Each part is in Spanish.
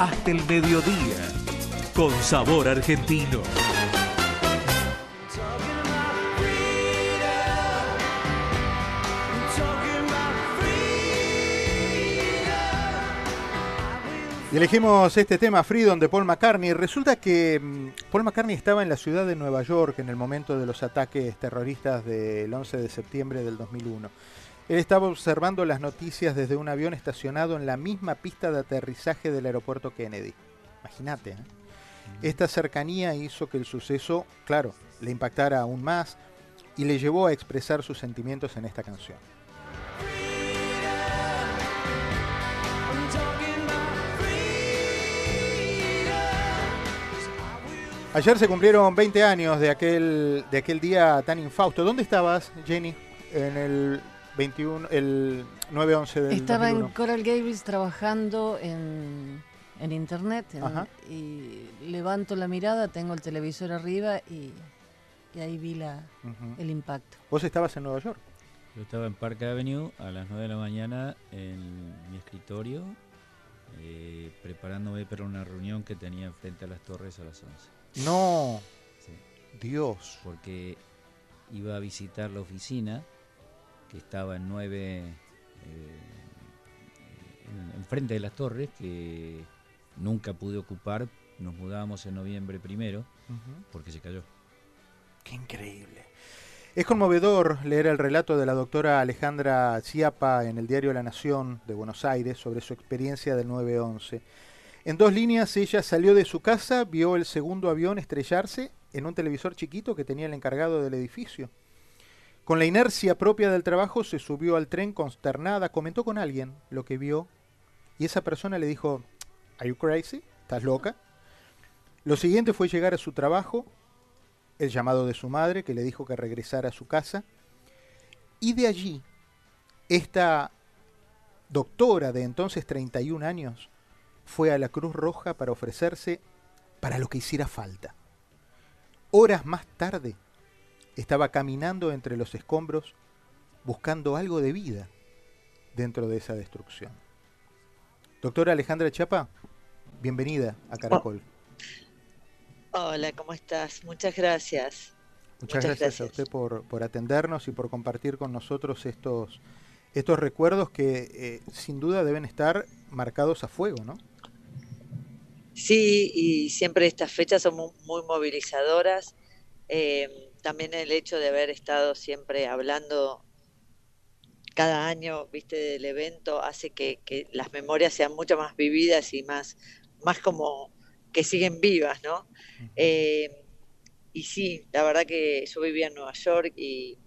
hasta el mediodía, con sabor argentino. Y elegimos este tema Freedom de Paul McCartney. Resulta que mm, Paul McCartney estaba en la ciudad de Nueva York en el momento de los ataques terroristas del 11 de septiembre del 2001. Él estaba observando las noticias desde un avión estacionado en la misma pista de aterrizaje del aeropuerto Kennedy. Imagínate. ¿eh? Esta cercanía hizo que el suceso, claro, le impactara aún más y le llevó a expresar sus sentimientos en esta canción. Ayer se cumplieron 20 años de aquel, de aquel día tan infausto. ¿Dónde estabas, Jenny? En el 21, el 9-11 del Estaba en Coral Gables trabajando en, internet y levanto la mirada, tengo el televisor arriba y, ahí vi la, el impacto. ¿Vos estabas en Nueva York? Yo estaba en Park Avenue a las 9 de la mañana en mi escritorio, eh, preparándome para una reunión que tenía frente a las torres a las 11. No. Dios. Porque iba a visitar la oficina que estaba en nueve, eh, enfrente de las torres, que nunca pude ocupar. Nos mudábamos en noviembre primero, porque se cayó. Qué increíble. Es conmovedor leer el relato de la doctora Alejandra Chiapa en el diario La Nación de Buenos Aires sobre su experiencia del 9-11. En dos líneas, ella salió de su casa, vio el segundo avión estrellarse en un televisor chiquito que tenía el encargado del edificio. Con la inercia propia del trabajo se subió al tren consternada, comentó con alguien lo que vio y esa persona le dijo, ¿Are you crazy? ¿Estás loca? Lo siguiente fue llegar a su trabajo, el llamado de su madre que le dijo que regresara a su casa y de allí esta doctora de entonces 31 años fue a la Cruz Roja para ofrecerse para lo que hiciera falta. Horas más tarde, estaba caminando entre los escombros buscando algo de vida dentro de esa destrucción. Doctora Alejandra Chapa, bienvenida a Caracol. Hola, ¿cómo estás? Muchas gracias. Muchas, gracias, a usted por, por, atendernos y por compartir con nosotros estos, estos recuerdos que eh, sin duda deben estar marcados a fuego, ¿no? Sí, y siempre estas fechas son muy, movilizadoras. Eh, también el hecho de haber estado siempre hablando cada año, viste, del evento hace que, las memorias sean mucho más vividas y más, más como que siguen vivas, ¿no? Eh, y sí, la verdad que yo vivía en Nueva York y,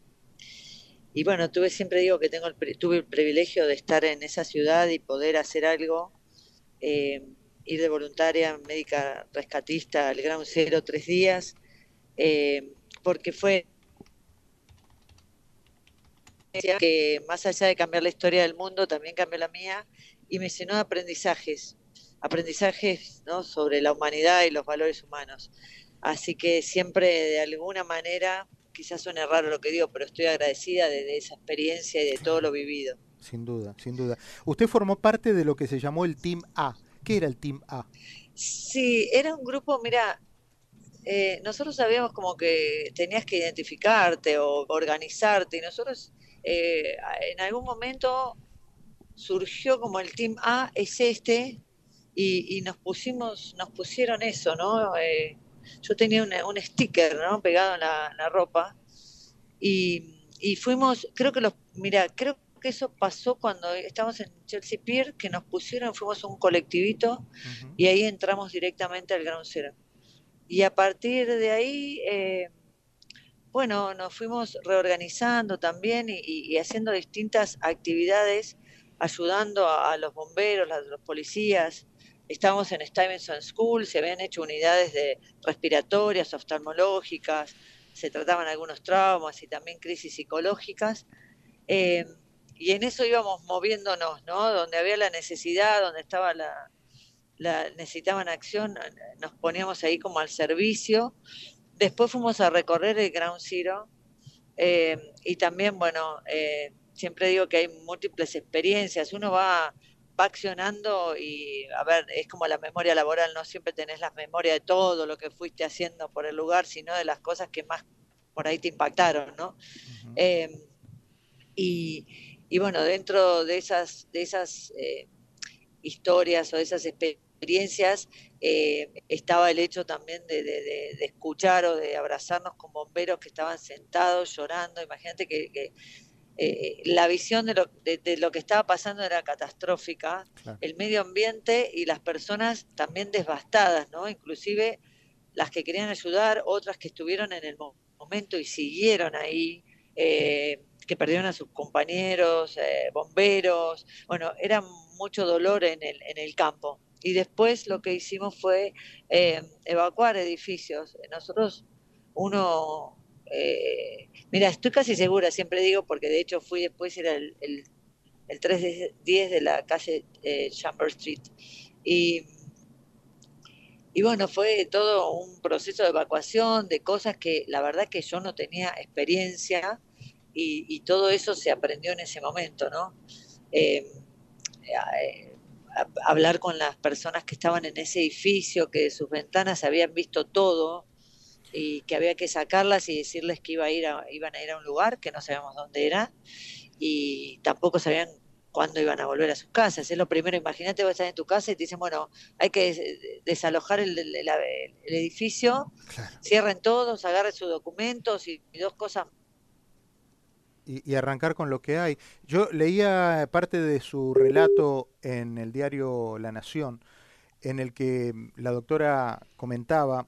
y bueno, tuve siempre digo que tengo el, tuve el privilegio de estar en esa ciudad y poder hacer algo. Eh, ir de voluntaria médica rescatista al Gran Cero tres días, eh, porque fue que más allá de cambiar la historia del mundo, también cambió la mía y me llenó de aprendizajes, aprendizajes ¿no? sobre la humanidad y los valores humanos. Así que siempre de alguna manera, quizás suene raro lo que digo, pero estoy agradecida de esa experiencia y de todo lo vivido. Sin duda, sin duda. Usted formó parte de lo que se llamó el Team A, ¿Qué era el Team A? Sí, era un grupo, mira, eh, nosotros sabíamos como que tenías que identificarte o organizarte y nosotros eh, en algún momento surgió como el Team A es este y, nos pusimos, nos pusieron eso, ¿no? Eh, yo tenía un sticker, ¿no? Pegado en la, la ropa y, y, fuimos, creo que los, mira, creo que eso pasó cuando estábamos en Chelsea Pier, que nos pusieron, fuimos un colectivito y ahí entramos directamente al Ground Zero. Y a partir de ahí, eh, bueno, nos fuimos reorganizando también y, haciendo distintas actividades, ayudando a, los bomberos, a los policías. Estábamos en Stevenson School, se habían hecho unidades de respiratorias, oftalmológicas, se trataban algunos traumas y también crisis psicológicas. Eh, y en eso íbamos moviéndonos, ¿no? Donde había la necesidad, donde estaba la, necesitaban acción, nos poníamos ahí como al servicio. Después fuimos a recorrer el Ground Zero eh, y también, bueno, eh, siempre digo que hay múltiples experiencias. Uno va va accionando y, a ver, es como la memoria laboral, no siempre tenés la memoria de todo lo que fuiste haciendo por el lugar, sino de las cosas que más por ahí te impactaron, ¿no? Em, y, bueno, dentro de esas, de esas eh, historias o de esas experiencias eh, estaba el hecho también de, escuchar o de abrazarnos con bomberos que estaban sentados llorando. Imagínate que eh, la visión de lo, de, lo, que estaba pasando era catastrófica, el medio ambiente y las personas también devastadas, ¿no? Inclusive las que querían ayudar, otras que estuvieron en el momento y siguieron ahí, eh, que perdieron a sus compañeros, eh, bomberos, bueno, era mucho dolor en el, en el campo. Y después lo que hicimos fue evacuar edificios. Nosotros, uno eh, mira, estoy casi segura, siempre digo, porque de hecho fui después, era el, el, el 310 de la calle eh, Chamber Street. Y, y bueno, fue todo un proceso de evacuación, de cosas que la verdad que yo no tenía experiencia y, todo eso se aprendió en ese momento, ¿no? Eh, hablar con las personas que estaban en ese edificio, que de sus ventanas habían visto todo, y que había que sacarlas y decirles que iba a ir iban a ir a un lugar que no sabíamos dónde era y tampoco sabían cuándo iban a volver a sus casas. Es lo primero, imagínate vos estás en tu casa y te dicen, bueno, hay que desalojar el, edificio, cierren todos, agarren sus documentos y, dos cosas y, y, arrancar con lo que hay. Yo leía parte de su relato en el diario La Nación, en el que la doctora comentaba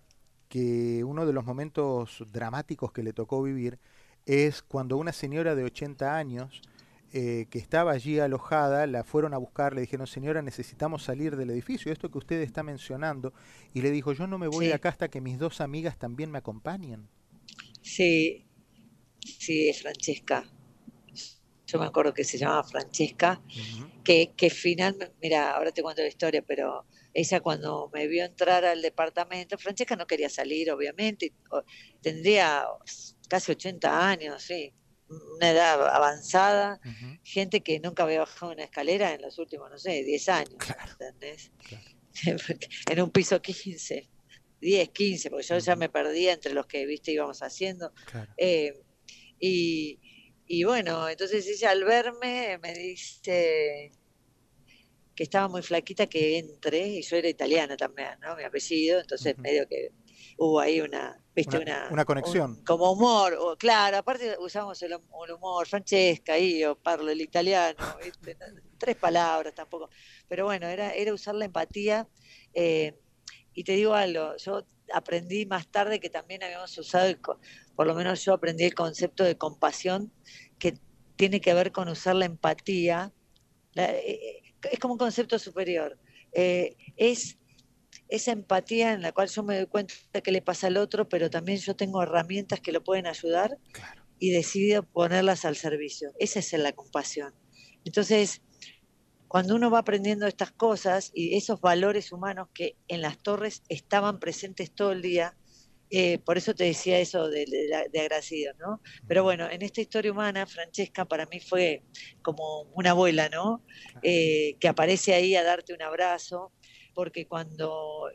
que uno de los momentos dramáticos que le tocó vivir es cuando una señora de 80 años eh, que estaba allí alojada, la fueron a buscar, le dijeron, señora, necesitamos salir del edificio, esto que usted está mencionando, y le dijo, yo no me voy de acá hasta que mis dos amigas también me acompañen. Sí, sí, Francesca. Yo me acuerdo que se llamaba Francesca, que, que finalmente, mira, ahora te cuento la historia, pero ella cuando me vio entrar al departamento, Francesca no quería salir, obviamente, tendría casi 80 años, sí, una edad avanzada, gente que nunca había bajado una escalera en los últimos, no sé, 10 años, ¿entendés? en un piso 15, 10, 15, porque yo ya me perdía entre los que, viste, íbamos haciendo. Eh, y, y bueno, entonces ella al verme me dice, que estaba muy flaquita que entre, y yo era italiana también, ¿no? Mi apellido, entonces medio que hubo ahí una, ¿viste? Una, una, conexión. como humor, o, claro, aparte usamos el, humor, Francesca, yo parlo el italiano, tres palabras tampoco, pero bueno, era, era usar la empatía, eh, y te digo algo, yo aprendí más tarde que también habíamos usado, por lo menos yo aprendí el concepto de compasión, que tiene que ver con usar la empatía, la, eh, es como un concepto superior. Eh, es esa empatía en la cual yo me doy cuenta de que le pasa al otro, pero también yo tengo herramientas que lo pueden ayudar y decido ponerlas al servicio. Esa es la compasión. Entonces, cuando uno va aprendiendo estas cosas y esos valores humanos que en las torres estaban presentes todo el día, eh, por eso te decía eso de, de, agradecido, ¿no? Pero bueno, en esta historia humana, Francesca para mí fue como una abuela, ¿no? Eh, que aparece ahí a darte un abrazo, porque cuando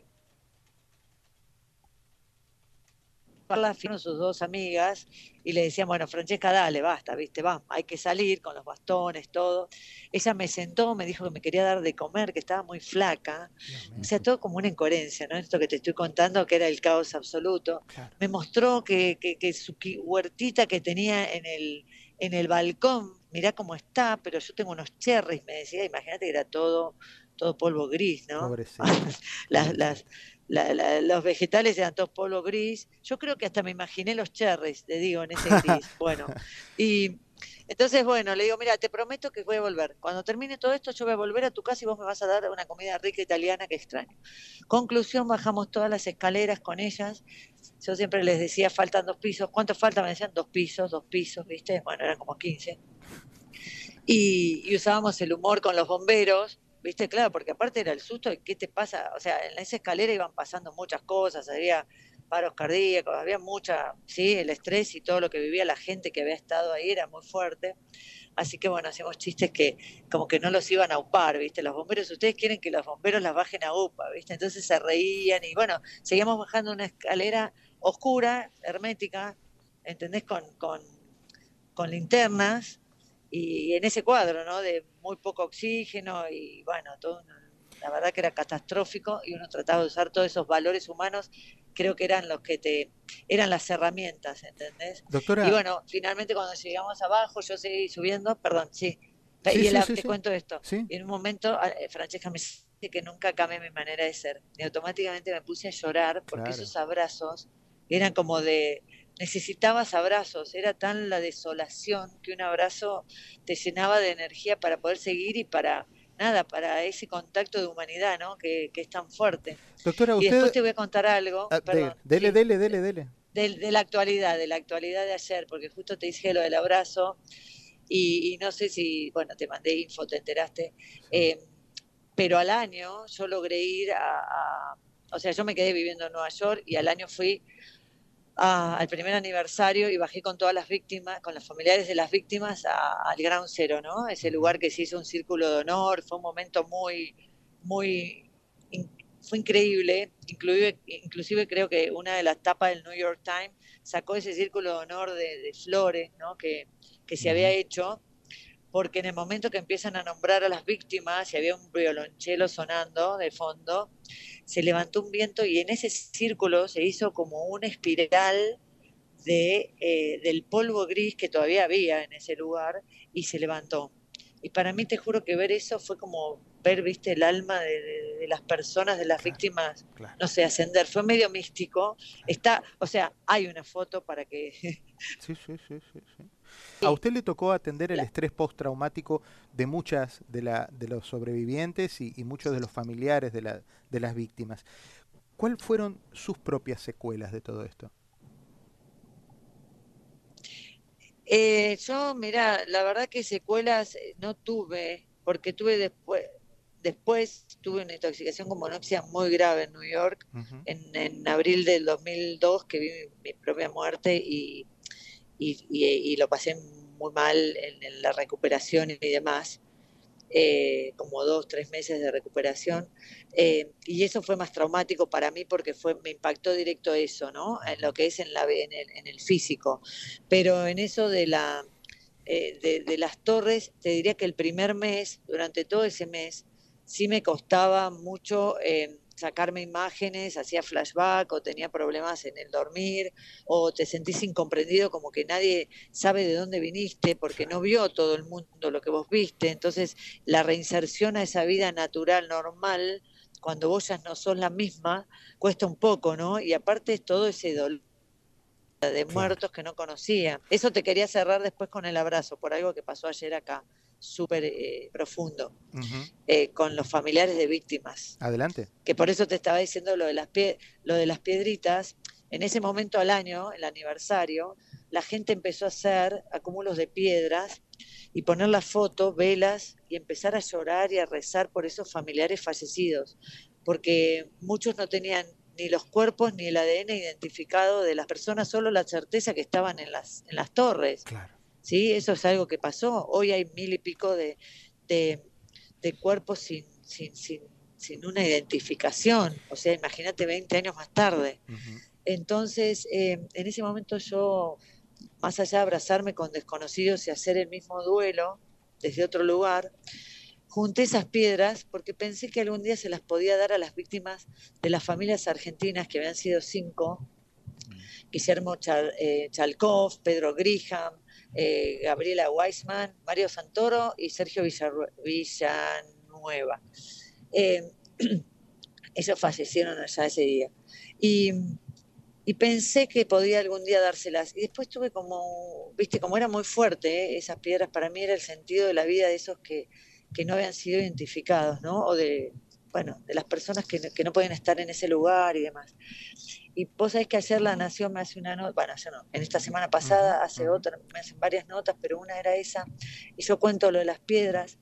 fueron sus dos amigas y le decían, bueno, Francesca, dale, basta, viste, vamos, hay que salir con los bastones, todo. Ella me sentó, me dijo que me quería dar de comer, que estaba muy flaca. O sea, todo como una incoherencia, ¿no? Esto que te estoy contando, que era el caos absoluto. Me mostró que, que, su huertita que tenía en el, en el balcón, mirá cómo está, pero yo tengo unos cherries, me decía, imagínate que era todo todo polvo gris, ¿no? las, las, los vegetales eran todos polvo gris. Yo creo que hasta me imaginé los cherries, te digo, en ese gris. bueno, y entonces, bueno, le digo, mira, te prometo que voy a volver. Cuando termine todo esto, yo voy a volver a tu casa y vos me vas a dar una comida rica italiana que extraño. Conclusión, bajamos todas las escaleras con ellas. Yo siempre les decía, faltan dos pisos. ¿Cuántos faltan? Me decían dos pisos, dos pisos, ¿viste? Bueno, eran como 15. Y, y usábamos el humor con los bomberos ¿viste? Claro, porque aparte era el susto de qué te pasa, o sea, en esa escalera iban pasando muchas cosas, había paros cardíacos, había mucha, sí, el estrés y todo lo que vivía la gente que había estado ahí era muy fuerte. Así que bueno, hacemos chistes que como que no los iban a upar, ¿viste? Los bomberos, ustedes quieren que los bomberos las bajen a UPA, ¿viste? Entonces se reían y bueno, seguíamos bajando una escalera oscura, hermética, ¿entendés? Con, con, con linternas y en ese cuadro, ¿no? De muy poco oxígeno y bueno, todo, la verdad que era catastrófico y uno trataba de usar todos esos valores humanos creo que eran los que te eran las herramientas, ¿entendés? Doctora. Y bueno, finalmente cuando llegamos abajo, yo seguí subiendo, perdón, sí. y te cuento esto. Y en un momento, eh, Francesca me dice que nunca cambié mi manera de ser. Y automáticamente me puse a llorar porque esos abrazos eran como de necesitabas abrazos, era tan la desolación que un abrazo te llenaba de energía para poder seguir y para nada, para ese contacto de humanidad, ¿no? Que, es tan fuerte. Doctora, usted... Y después te voy a contar algo. Ah, dele, dele, dele, dele, De, la actualidad, de la actualidad de ayer, porque justo te dije lo del abrazo y, no sé si, bueno, te mandé info, te enteraste, eh, pero al año yo logré ir a, o sea, yo me quedé viviendo en Nueva York y al año fui al primer aniversario y bajé con todas las víctimas, con los familiares de las víctimas al Ground Zero, ¿no? Ese lugar que se hizo un círculo de honor, fue un momento muy, muy, fue increíble, inclusive, inclusive creo que una de las tapas del New York Times sacó ese círculo de honor de, flores, ¿no? Que, que se había hecho porque en el momento que empiezan a nombrar a las víctimas y había un violonchelo sonando de fondo, se levantó un viento y en ese círculo se hizo como una espiral de, eh, del polvo gris que todavía había en ese lugar y se levantó. Y para mí te juro que ver eso fue como ver, viste, el alma de, las personas, de las víctimas, no sé, ascender. Fue medio místico. Está, o sea, hay una foto para que... sí, sí, sí, sí. A usted le tocó atender el estrés postraumático de muchas de, la, de los sobrevivientes y, muchos de los familiares de, la, de las víctimas. ¿Cuáles fueron sus propias secuelas de todo esto? Eh, yo, mira, la verdad que secuelas eh, no tuve, porque tuve después, después tuve una intoxicación con monoxia muy grave en New York, en, en, abril del 2002, que vi mi propia muerte y y, lo pasé muy mal en, la recuperación y demás, eh, como dos, tres meses de recuperación. Eh, y eso fue más traumático para mí porque fue, me impactó directo eso, ¿no? En lo que es en, la, el físico. Pero en eso de, la, eh, de, las torres, te diría que el primer mes, durante todo ese mes, sí me costaba mucho sacarme imágenes, hacía flashback o tenía problemas en el dormir o te sentís incomprendido como que nadie sabe de dónde viniste porque no vio todo el mundo lo que vos viste. Entonces la reinserción a esa vida natural, normal, cuando vos ya no sos la misma, cuesta un poco, ¿no? Y aparte es todo ese dolor de muertos que no conocía. Eso te quería cerrar después con el abrazo, por algo que pasó ayer acá súper eh, profundo eh, con los familiares de víctimas. Adelante. Que por eso te estaba diciendo lo de las, pie lo de las piedritas. En ese momento al año, el aniversario, la gente empezó a hacer acúmulos de piedras y poner las fotos, velas y empezar a llorar y a rezar por esos familiares fallecidos, porque muchos no tenían ni los cuerpos ni el ADN identificado de las personas, solo la certeza que estaban en las, en las torres. Claro. ¿Sí? Eso es algo que pasó. Hoy hay mil y pico de, de, cuerpos sin, sin, sin, sin, una identificación. O sea, imagínate 20 años más tarde. Entonces, eh, en ese momento yo, más allá de abrazarme con desconocidos y hacer el mismo duelo desde otro lugar, junté esas piedras porque pensé que algún día se las podía dar a las víctimas de las familias argentinas, que habían sido cinco, Guillermo eh, Chalkov, Pedro Griham, eh, Gabriela Weisman, Mario Santoro y Sergio Villanueva. Eh, ellos fallecieron allá ese día. Y, pensé que podía algún día dárselas. Y después tuve como, viste, como era muy fuerte, esas piedras para mí era el sentido de la vida de esos que, que no habían sido identificados, ¿no? O de, bueno, de las personas que, que no pueden estar en ese lugar y demás. Y vos sabés que ayer La Nación me hace una nota, bueno, ayer no, en esta semana pasada hace otra, me hacen varias notas, pero una era esa, y yo cuento lo de las piedras,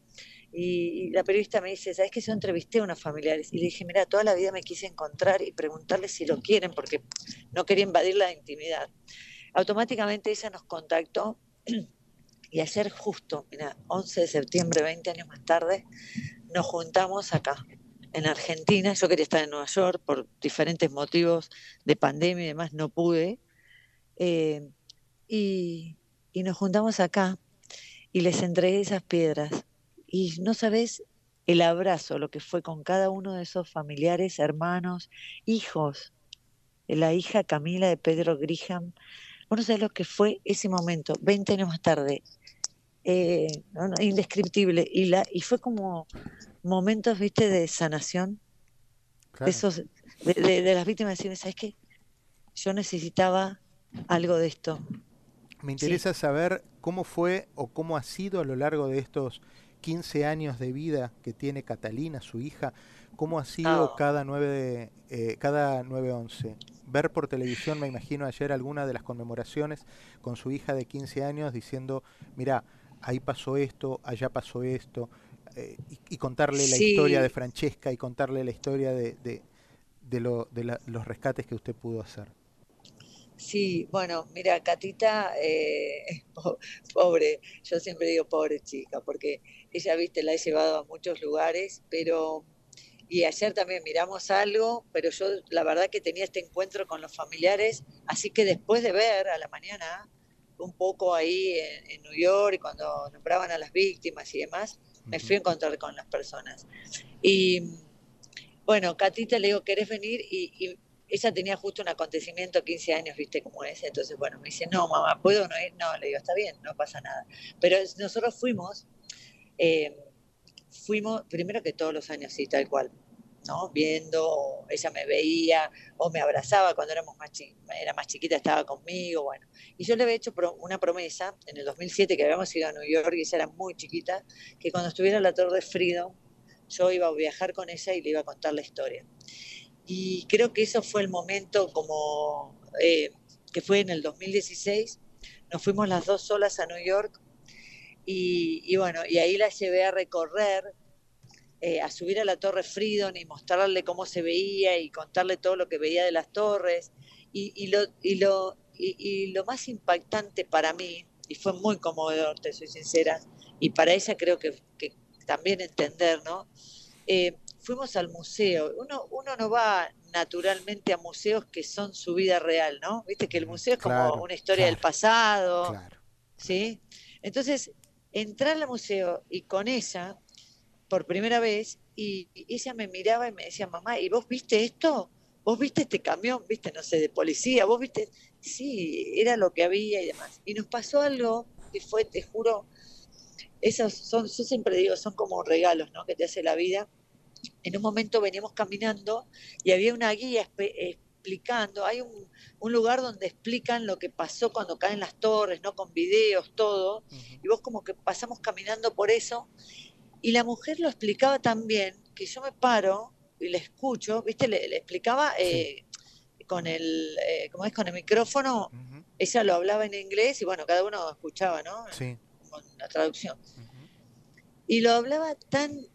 y, la periodista me dice, ¿sabes que yo entrevisté a unos familiares? Y le dije, mira, toda la vida me quise encontrar y preguntarles si lo quieren, porque no quería invadir la intimidad. Automáticamente ella nos contactó Y ayer justo, mira, 11 de septiembre, 20 años más tarde, nos juntamos acá, en Argentina. Yo quería estar en Nueva York por diferentes motivos de pandemia y demás, no pude. Eh, y, nos juntamos acá y les entregué esas piedras. Y no sabes el abrazo, lo que fue con cada uno de esos familiares, hermanos, hijos. La hija Camila de Pedro Griham. Bueno, sabes lo que fue ese momento, 20 años más tarde. Eh, indescriptible. Y, la, y fue como momentos, viste, de sanación. De, esos, de, las víctimas decir, ¿sabes qué? Yo necesitaba algo de esto. Me interesa saber cómo fue o cómo ha sido a lo largo de estos 15 años de vida que tiene Catalina, su hija, cómo ha sido ah. cada 9 eh, cada 9-11. Ver por televisión, me imagino ayer alguna de las conmemoraciones con su hija de 15 años diciendo, mira, ahí pasó esto, allá pasó esto, eh, y, contarle la historia de Francesca y contarle la historia de, de, lo, de los rescates que usted pudo hacer. Sí, bueno, mira, Catita, eh, pobre, yo siempre digo pobre chica, porque ella, viste, la he llevado a muchos lugares, pero, y ayer también miramos algo, pero yo la verdad que tenía este encuentro con los familiares, así que después de ver a la mañana, un poco ahí en, New York, y cuando nombraban a las víctimas y demás, me fui a encontrar con las personas. Y bueno, Catita le digo, ¿querés venir? y ella tenía justo un acontecimiento, 15 años, viste cómo es, entonces, bueno, me dice, no, mamá, ¿puedo no ir? No, le digo, está bien, no pasa nada. Pero nosotros fuimos, eh, fuimos, primero que todos los años, sí, tal cual, ¿no? Viendo, ella me veía, o me abrazaba cuando éramos más era más chiquita, estaba conmigo, bueno. Y yo le había hecho una promesa en el 2007, que habíamos ido a New York y ella era muy chiquita, que cuando estuviera en la Torre Freedom, yo iba a viajar con ella y le iba a contar la historia. Y creo que eso fue el momento como eh, que fue en el 2016. Nos fuimos las dos solas a New York y, bueno, y ahí la llevé a recorrer, eh, a subir a la Torre Freedom y mostrarle cómo se veía y contarle todo lo que veía de las torres. Y, lo, y, lo, y, lo más impactante para mí, y fue muy conmovedor, te soy sincera, y para ella creo que, que también entender, ¿no? Eh, fuimos al museo. Uno, uno no va naturalmente a museos que son su vida real, ¿no? Viste que el museo es como una historia del pasado. ¿Sí? Entonces, entrar al museo y con ella, por primera vez, y, ella me miraba y me decía, mamá, ¿y vos viste esto? ¿Vos viste este camión, viste, no sé, de policía? ¿Vos viste? Sí, era lo que había y demás. Y nos pasó algo que fue, te juro, esos son, yo siempre digo, son como regalos, ¿no? Que te hace la vida en un momento veníamos caminando y había una guía explicando, hay un, lugar donde explican lo que pasó cuando caen las torres, ¿no? Con videos, todo, y vos como que pasamos caminando por eso, y la mujer lo explicaba también, que yo me paro y le escucho, ¿viste? Le, explicaba eh, con el, eh, es? Con el micrófono, ella lo hablaba en inglés y bueno, cada uno escuchaba, ¿no? Sí. Con la traducción. Y lo hablaba tan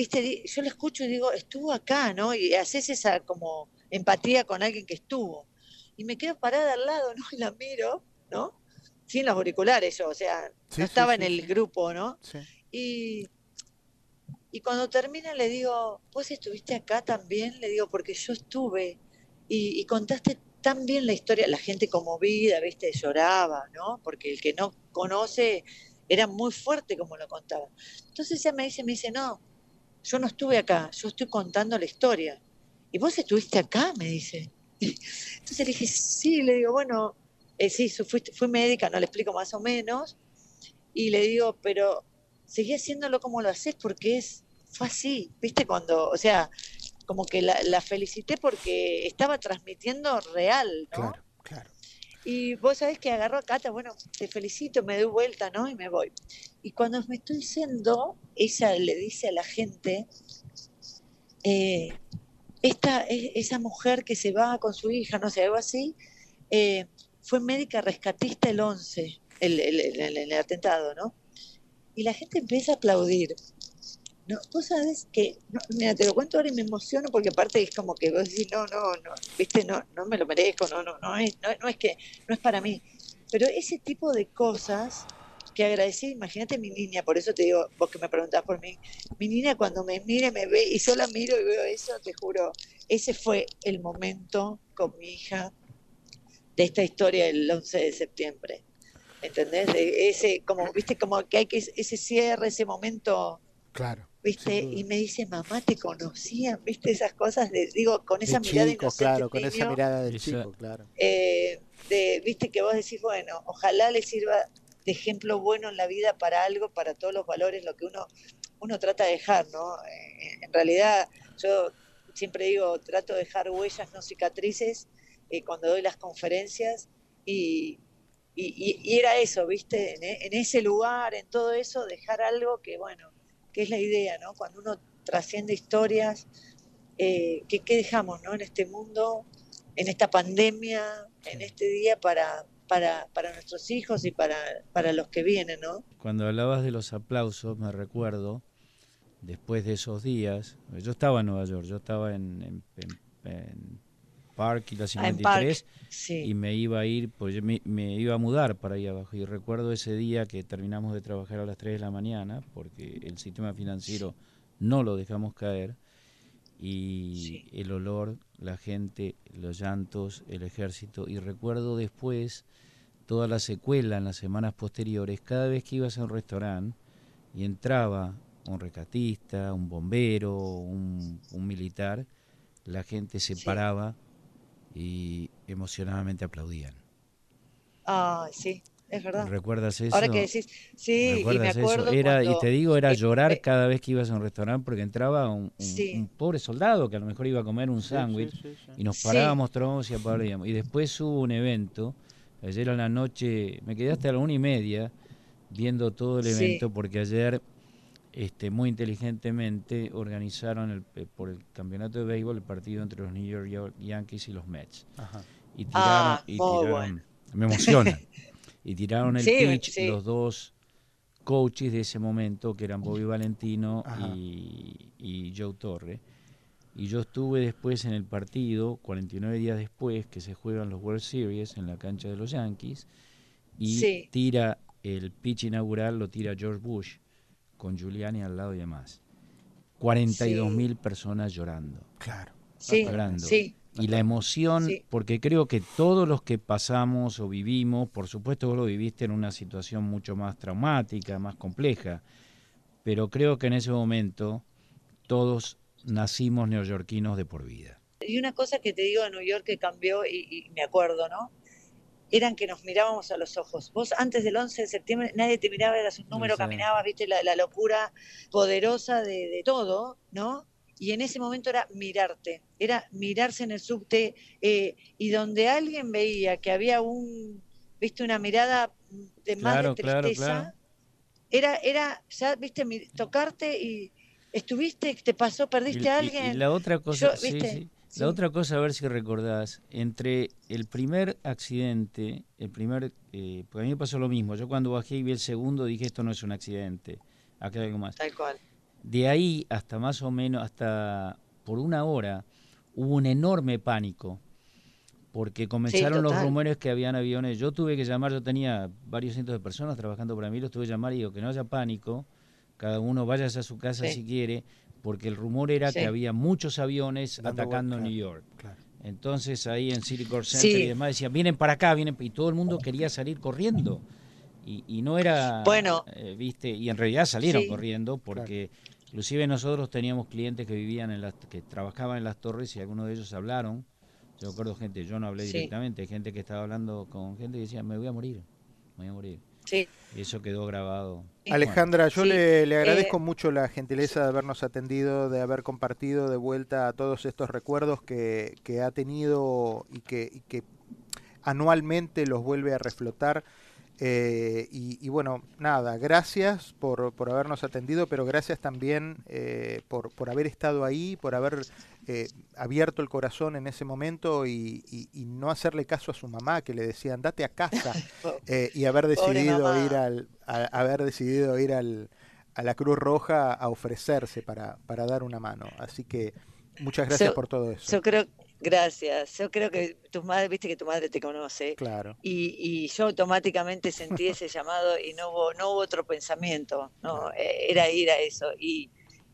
viste, yo lo escucho y digo, estuvo acá, ¿no? Y haces esa como empatía con alguien que estuvo. Y me quedo parada al lado, ¿no? Y la miro, ¿no? Sin los auriculares yo, o sea, no estaba en el grupo, ¿no? Y, y cuando termina le digo, ¿vos estuviste acá también? Le digo, porque yo estuve y, contaste tan bien la historia, la gente conmovida, viste, lloraba, ¿no? Porque el que no conoce era muy fuerte como lo contaba. Entonces ella me dice, me dice, no, yo no estuve acá, yo estoy contando la historia. ¿Y vos estuviste acá? Me dice. Entonces le dije, sí, le digo, bueno, eh, sí, fui, fui médica, no le explico más o menos. Y le digo, pero seguí haciéndolo como lo haces porque es, fue así, ¿viste? Cuando, o sea, como que la, la felicité porque estaba transmitiendo real, ¿no? Claro, claro. Y vos sabés que agarró a Cata, bueno, te felicito, me doy vuelta, ¿no? Y me voy. Y cuando me estoy yendo, ella le dice a la gente, eh, esta, esa mujer que se va con su hija, no sé, algo así, eh, fue médica rescatista el 11, el, el, atentado, ¿no? Y la gente empieza a aplaudir. No, vos sabes que, mira, te lo cuento ahora y me emociono porque aparte es como que vos decís, no, no, no, viste, no, no me lo merezco, no, no, no es, no, no es que, no es para mí. Pero ese tipo de cosas que agradecí, imagínate mi niña, por eso te digo, vos que me preguntás por mí, mi niña cuando me mire, me ve y solo miro y veo eso, te juro, ese fue el momento con mi hija de esta historia del 11 de septiembre. ¿Entendés? De ese, como, viste, como que hay que ese cierre, ese momento. Claro. ¿Viste? Y me dice, mamá, te conocían, ¿viste? Esas cosas, de, digo, con esa mirada Claro, con esa mirada del chico, claro. Eh, de, Viste que vos decís, bueno, ojalá le sirva de ejemplo bueno en la vida para algo, para todos los valores, lo que uno, uno trata de dejar, ¿no? Eh, en realidad, yo siempre digo, trato de dejar huellas, no cicatrices, eh, cuando doy las conferencias, y, y, era eso, ¿viste? En, ese lugar, en todo eso, dejar algo que, bueno, que es la idea, ¿no? Cuando uno trasciende historias, eh, ¿qué, dejamos, ¿no? En este mundo, en esta pandemia, en este día para, para, para nuestros hijos y para, para los que vienen, ¿no? Cuando hablabas de los aplausos, me recuerdo, después de esos días, yo estaba en Nueva York, yo estaba en, en, Park y la 53 ah, y me iba a ir, pues me, me, iba a mudar para ahí abajo. Y recuerdo ese día que terminamos de trabajar a las 3 de la mañana porque el sistema financiero no lo dejamos caer y el olor, la gente, los llantos, el ejército. Y recuerdo después toda la secuela en las semanas posteriores, cada vez que ibas a un restaurante y entraba un recatista, un bombero, un, militar, la gente se paraba y emocionadamente aplaudían. Ah, sí, es verdad. ¿Recuerdas eso? Ahora que decís, sí, y me acuerdo Era, Y te digo, era llorar cada vez que ibas a un restaurante porque entraba un, pobre soldado que a lo mejor iba a comer un sándwich y nos parábamos todos y aplaudíamos. Y después hubo un evento Ayer a la noche me quedé hasta la una y media viendo todo el evento porque ayer este, muy inteligentemente organizaron el, eh, por el campeonato de béisbol el partido entre los New York Yankees y los Mets. Y ah, tiraron, me emociona, y tiraron el pitch los dos coaches de ese momento que eran Bobby Valentino y, y Joe Torre. Y yo estuve después en el partido, 49 días después, que se juegan los World Series en la cancha de los Yankees, y tira el pitch inaugural, lo tira George Bush, con Giuliani al lado y demás. 42 mil personas llorando. Claro. Llorando. Y la emoción, porque creo que todos los que pasamos o vivimos, por supuesto vos lo viviste en una situación mucho más traumática, más compleja, pero creo que en ese momento todos nacimos neoyorquinos de por vida. Y una cosa que te digo de New York que cambió, y, me acuerdo, ¿no? Eran que nos mirábamos a los ojos. Vos antes del 11 de septiembre nadie te miraba, eras un número, caminabas, viste la, locura poderosa de, todo, ¿no? Y en ese momento era mirarte, era mirarse en el subte eh, y donde alguien veía que había un, viste, una mirada de más de tristeza, era, era, ya, viste, tocarte y, ¿Estuviste? ¿Te pasó? ¿Perdiste a alguien? Y, la otra cosa, La otra cosa, a ver si recordás, entre el primer accidente, el primer, eh, porque a mí me pasó lo mismo, yo cuando bajé y vi el segundo dije esto no es un accidente, acá hay algo más. Tal cual. De ahí hasta más o menos, hasta por una hora, hubo un enorme pánico, porque comenzaron los rumores que habían aviones, yo tuve que llamar, yo tenía varios cientos de personas trabajando para mí, los tuve que llamar y digo que no haya pánico, cada uno vaya a su casa si quiere, porque el rumor era que había muchos aviones atacando New York. Entonces ahí en City Core Center y demás decían, vienen para acá, vienen, y todo el mundo quería salir corriendo. Y, no era, bueno, eh, viste, y en realidad salieron corriendo porque inclusive nosotros teníamos clientes que vivían en las, que trabajaban en las torres y algunos de ellos hablaron. Yo recuerdo gente, yo no hablé directamente, gente que estaba hablando con gente que decía, me voy a morir, me voy a morir. Y eso quedó grabado. Alejandra, yo le, agradezco eh, mucho la gentileza de habernos atendido, de haber compartido de vuelta a todos estos recuerdos que, que ha tenido y que, y que anualmente los vuelve a reflotar. Eh, y, bueno, nada, gracias por, por, habernos atendido, pero gracias también eh, por, por, haber estado ahí, por haber eh, abierto el corazón en ese momento y, no hacerle caso a su mamá que le decía andate a casa y haber decidido ir al haber decidido ir al, a la Cruz Roja a ofrecerse para, para dar una mano. Así que muchas gracias por todo eso. Yo creo Gracias. Yo creo que tu madre, viste que tu madre te conoce. Claro. Y, yo automáticamente sentí ese llamado y no hubo, no hubo otro pensamiento. No, eh, era ir a eso. Y,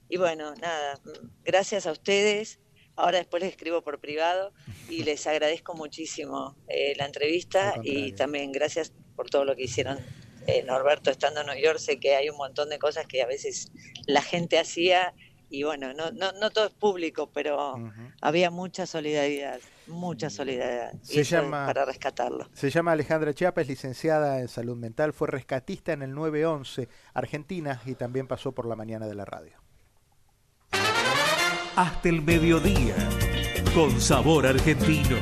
y bueno, nada, gracias a ustedes. Ahora después les escribo por privado y les agradezco muchísimo eh, la entrevista y también gracias por todo lo que hicieron. Eh, Norberto estando en Nueva York, sé que hay un montón de cosas que a veces la gente hacía y bueno, no, no, no todo es público, pero había mucha solidaridad, mucha solidaridad se llama, para rescatarlo. Se llama Alejandra Chiapa, es licenciada en salud mental, fue rescatista en el 911 Argentina y también pasó por la mañana de la radio. Hasta el mediodía, con sabor argentino.